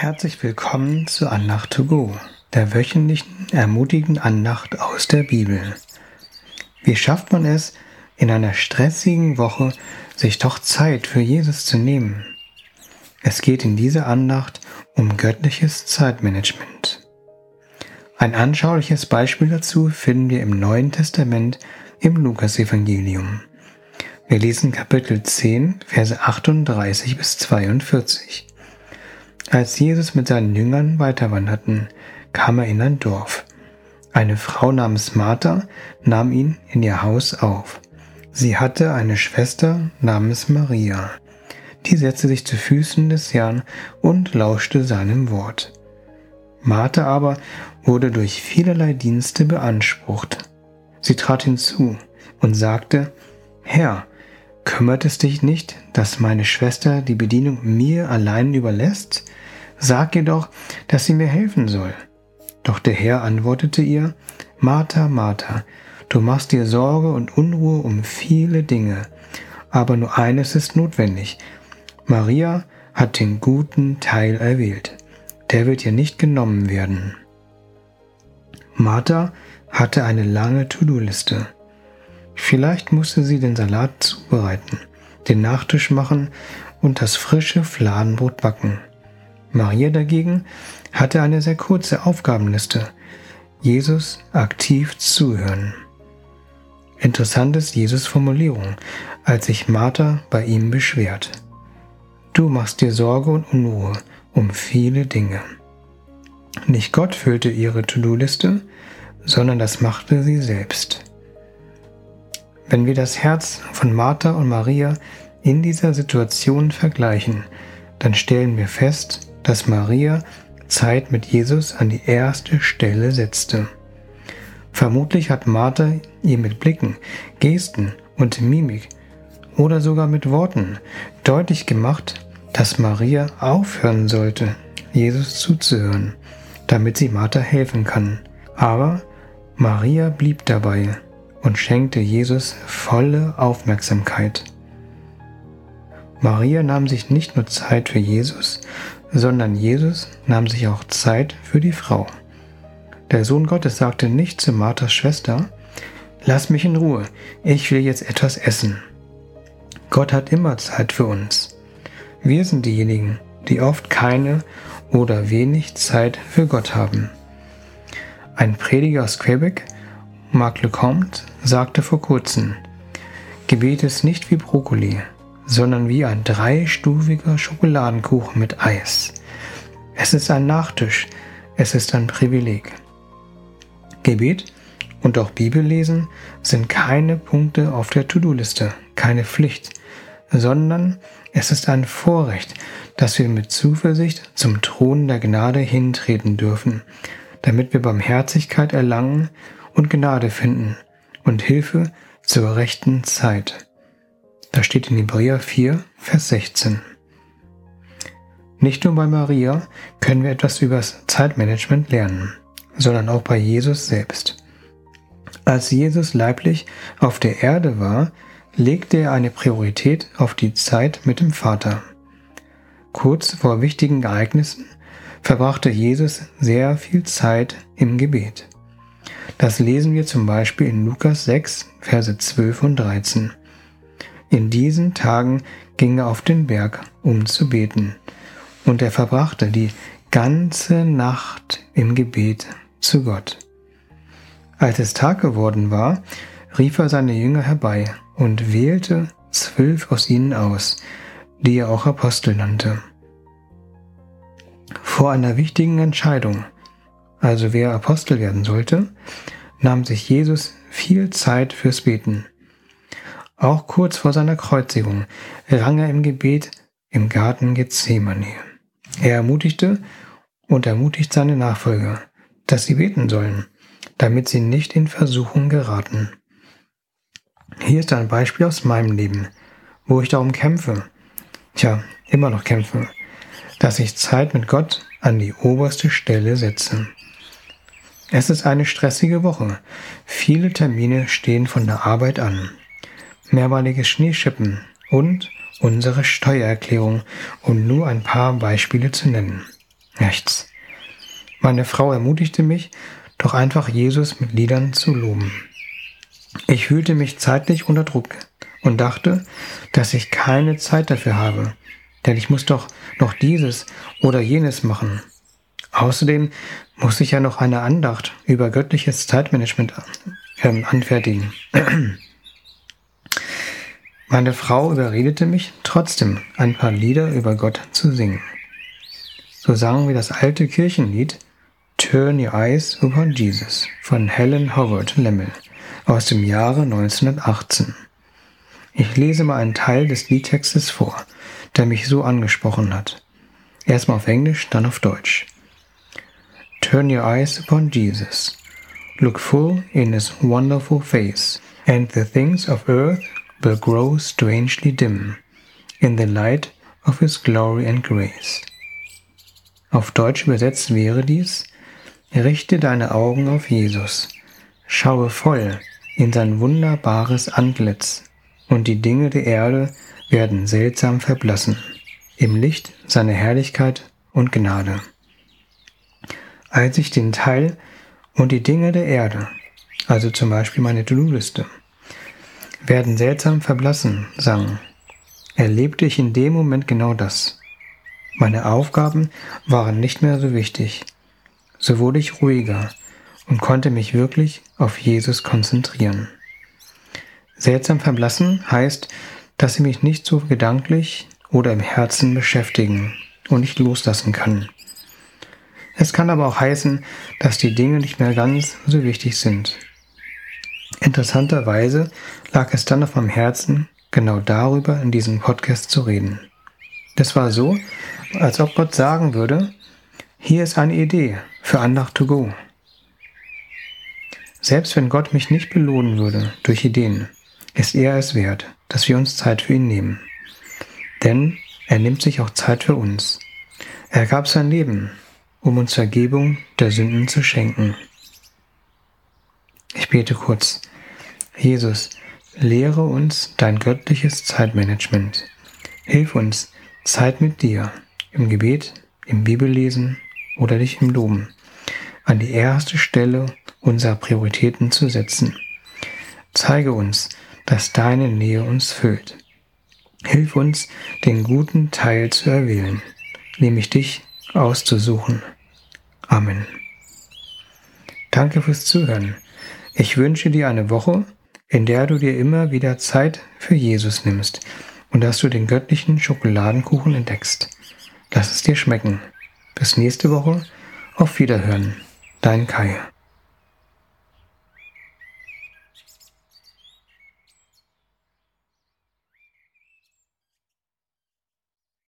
Herzlich willkommen zu Andacht to go, der wöchentlichen ermutigenden Andacht aus der Bibel. Wie schafft man es, in einer stressigen Woche sich doch Zeit für Jesus zu nehmen? Es geht in dieser Andacht um göttliches Zeitmanagement. Ein anschauliches Beispiel dazu finden wir im Neuen Testament im Lukasevangelium. Wir lesen Kapitel 10, Verse 38 bis 42. Als Jesus mit seinen Jüngern weiterwanderten, kam er in ein Dorf. Eine Frau namens Martha nahm ihn in ihr Haus auf. Sie hatte eine Schwester namens Maria. Die setzte sich zu Füßen des Herrn und lauschte seinem Wort. Martha aber wurde durch vielerlei Dienste beansprucht. Sie trat hinzu und sagte, Herr, kümmert es dich nicht, dass meine Schwester die Bedienung mir allein überlässt? Sag ihr doch, dass sie mir helfen soll. Doch der Herr antwortete ihr, Martha, Martha, du machst dir Sorge und Unruhe um viele Dinge, aber nur eines ist notwendig. Maria hat den guten Teil erwählt, der wird ihr nicht genommen werden. Martha hatte eine lange To-Do-Liste. Vielleicht musste sie den Salat zubereiten, den Nachtisch machen und das frische Fladenbrot backen. Maria dagegen hatte eine sehr kurze Aufgabenliste. Jesus aktiv zuhören. Interessant ist Jesus Formulierung, als sich Martha bei ihm beschwert. Du machst dir Sorge und Unruhe um viele Dinge. Nicht Gott füllte ihre To-Do-Liste, sondern das machte sie selbst. Wenn wir das Herz von Martha und Maria in dieser Situation vergleichen, dann stellen wir fest, dass Maria Zeit mit Jesus an die erste Stelle setzte. Vermutlich hat Martha ihr mit Blicken, Gesten und Mimik oder sogar mit Worten deutlich gemacht, dass Maria aufhören sollte, Jesus zuzuhören, damit sie Martha helfen kann. Aber Maria blieb dabei und schenkte Jesus volle Aufmerksamkeit. Maria nahm sich nicht nur Zeit für Jesus, sondern Jesus nahm sich auch Zeit für die Frau. Der Sohn Gottes sagte nicht zu Marthas Schwester, Lass mich in Ruhe, ich will jetzt etwas essen. Gott hat immer Zeit für uns. Wir sind diejenigen, die oft keine oder wenig Zeit für Gott haben. Ein Prediger aus Quebec, Marc Lecomte, sagte vor kurzem, Gebet ist nicht wie Brokkoli, sondern wie ein dreistufiger Schokoladenkuchen mit Eis. Es ist ein Nachtisch, es ist ein Privileg. Gebet und auch Bibellesen sind keine Punkte auf der To-Do-Liste, keine Pflicht, sondern es ist ein Vorrecht, dass wir mit Zuversicht zum Thron der Gnade hintreten dürfen, damit wir Barmherzigkeit erlangen und Gnade finden und Hilfe zur rechten Zeit. Das steht in Hebräer 4, Vers 16. Nicht nur bei Maria können wir etwas über das Zeitmanagement lernen, sondern auch bei Jesus selbst. Als Jesus leiblich auf der Erde war, legte er eine Priorität auf die Zeit mit dem Vater. Kurz vor wichtigen Ereignissen verbrachte Jesus sehr viel Zeit im Gebet. Das lesen wir zum Beispiel in Lukas 6, Verse 12 und 13. In diesen Tagen ging er auf den Berg, um zu beten, und er verbrachte die ganze Nacht im Gebet zu Gott. Als es Tag geworden war, rief er seine Jünger herbei und wählte zwölf aus ihnen aus, die er auch Apostel nannte. Vor einer wichtigen Entscheidung, also wer Apostel werden sollte, nahm sich Jesus viel Zeit fürs Beten. Auch kurz vor seiner Kreuzigung rang er im Gebet im Garten Gethsemane. Er ermutigte und ermutigt seine Nachfolger, dass sie beten sollen, damit sie nicht in Versuchung geraten. Hier ist ein Beispiel aus meinem Leben, wo ich darum kämpfe, tja, immer noch kämpfe, dass ich Zeit mit Gott an die oberste Stelle setze. Es ist eine stressige Woche. Viele Termine stehen von der Arbeit an mehrmaliges Schneeschippen und unsere Steuererklärung, um nur ein paar Beispiele zu nennen. Rechts. Meine Frau ermutigte mich, doch einfach Jesus mit Liedern zu loben. Ich fühlte mich zeitlich unter Druck und dachte, dass ich keine Zeit dafür habe, denn ich muss doch noch dieses oder jenes machen. Außerdem muss ich ja noch eine Andacht über göttliches Zeitmanagement äh, anfertigen. Meine Frau überredete mich trotzdem, ein paar Lieder über Gott zu singen. So sangen wir das alte Kirchenlied Turn Your Eyes Upon Jesus von Helen Howard Lemmel aus dem Jahre 1918. Ich lese mal einen Teil des Liedtextes vor, der mich so angesprochen hat. Erstmal auf Englisch, dann auf Deutsch. Turn your eyes upon Jesus. Look full in his wonderful face, and the things of earth will grow strangely dim in the light of his glory and grace. Auf Deutsch übersetzt wäre dies, richte deine Augen auf Jesus, schaue voll in sein wunderbares Antlitz, und die Dinge der Erde werden seltsam verblassen, im Licht seiner Herrlichkeit und Gnade. Als ich den Teil und die Dinge der Erde, also zum Beispiel meine To-Do-Liste, werden seltsam verblassen, sang, erlebte ich in dem Moment genau das. Meine Aufgaben waren nicht mehr so wichtig. So wurde ich ruhiger und konnte mich wirklich auf Jesus konzentrieren. Seltsam verblassen heißt, dass sie mich nicht so gedanklich oder im Herzen beschäftigen und nicht loslassen kann. Es kann aber auch heißen, dass die Dinge nicht mehr ganz so wichtig sind. Interessanterweise lag es dann auf meinem Herzen, genau darüber in diesem Podcast zu reden. Das war so, als ob Gott sagen würde, hier ist eine Idee für Andacht to go. Selbst wenn Gott mich nicht belohnen würde durch Ideen, ist er es wert, dass wir uns Zeit für ihn nehmen. Denn er nimmt sich auch Zeit für uns. Er gab sein Leben, um uns Vergebung der Sünden zu schenken. Ich bete kurz. Jesus, lehre uns dein göttliches Zeitmanagement. Hilf uns, Zeit mit dir, im Gebet, im Bibellesen oder dich im Loben, an die erste Stelle unserer Prioritäten zu setzen. Zeige uns, dass deine Nähe uns füllt. Hilf uns, den guten Teil zu erwählen, nämlich dich auszusuchen. Amen. Danke fürs Zuhören. Ich wünsche dir eine Woche, in der du dir immer wieder Zeit für Jesus nimmst und dass du den göttlichen Schokoladenkuchen entdeckst. Lass es dir schmecken. Bis nächste Woche. Auf Wiederhören. Dein Kai.